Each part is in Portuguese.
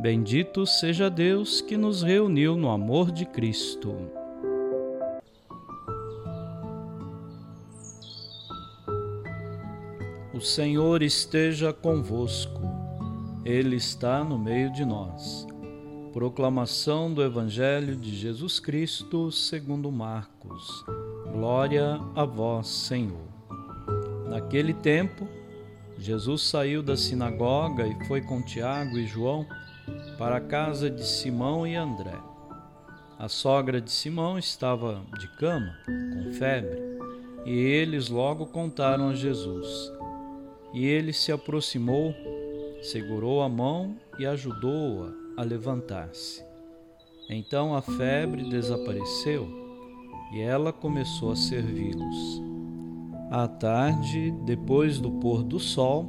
Bendito seja Deus que nos reuniu no amor de Cristo. O Senhor esteja convosco, Ele está no meio de nós. Proclamação do Evangelho de Jesus Cristo segundo Marcos. Glória a vós, Senhor. Naquele tempo, Jesus saiu da sinagoga e foi com Tiago e João para a casa de Simão e André. A sogra de Simão estava de cama, com febre, e eles logo contaram a Jesus. E ele se aproximou, segurou a mão e ajudou-a a, a levantar-se. Então a febre desapareceu e ela começou a servi-los. À tarde, depois do pôr do sol,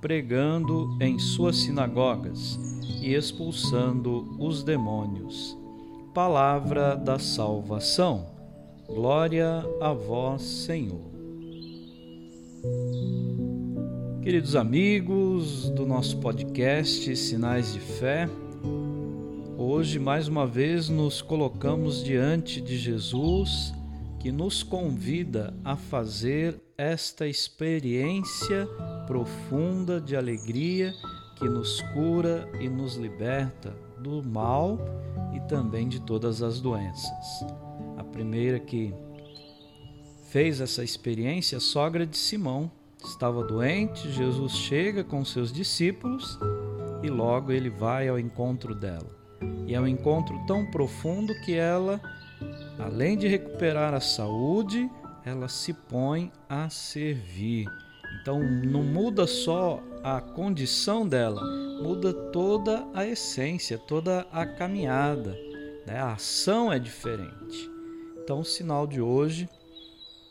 pregando em suas sinagogas e expulsando os demônios. Palavra da salvação. Glória a vós, Senhor. Queridos amigos do nosso podcast Sinais de Fé, hoje mais uma vez nos colocamos diante de Jesus que nos convida a fazer esta experiência profunda de alegria que nos cura e nos liberta do mal e também de todas as doenças. A primeira que fez essa experiência, a sogra de Simão, estava doente, Jesus chega com seus discípulos e logo ele vai ao encontro dela. E é um encontro tão profundo que ela, além de recuperar a saúde, ela se põe a servir. Então não muda só a condição dela, muda toda a essência, toda a caminhada. Né? A ação é diferente. Então o sinal de hoje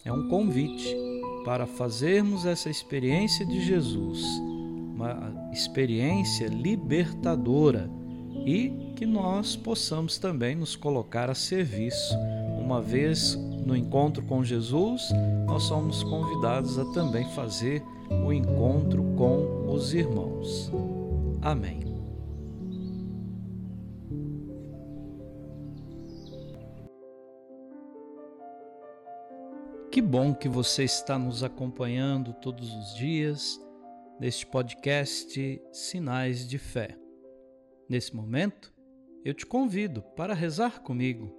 é um convite para fazermos essa experiência de Jesus, uma experiência libertadora e que nós possamos também nos colocar a serviço, uma vez no encontro com Jesus, nós somos convidados a também fazer o encontro com os irmãos. Amém. Que bom que você está nos acompanhando todos os dias neste podcast Sinais de Fé. Nesse momento, eu te convido para rezar comigo.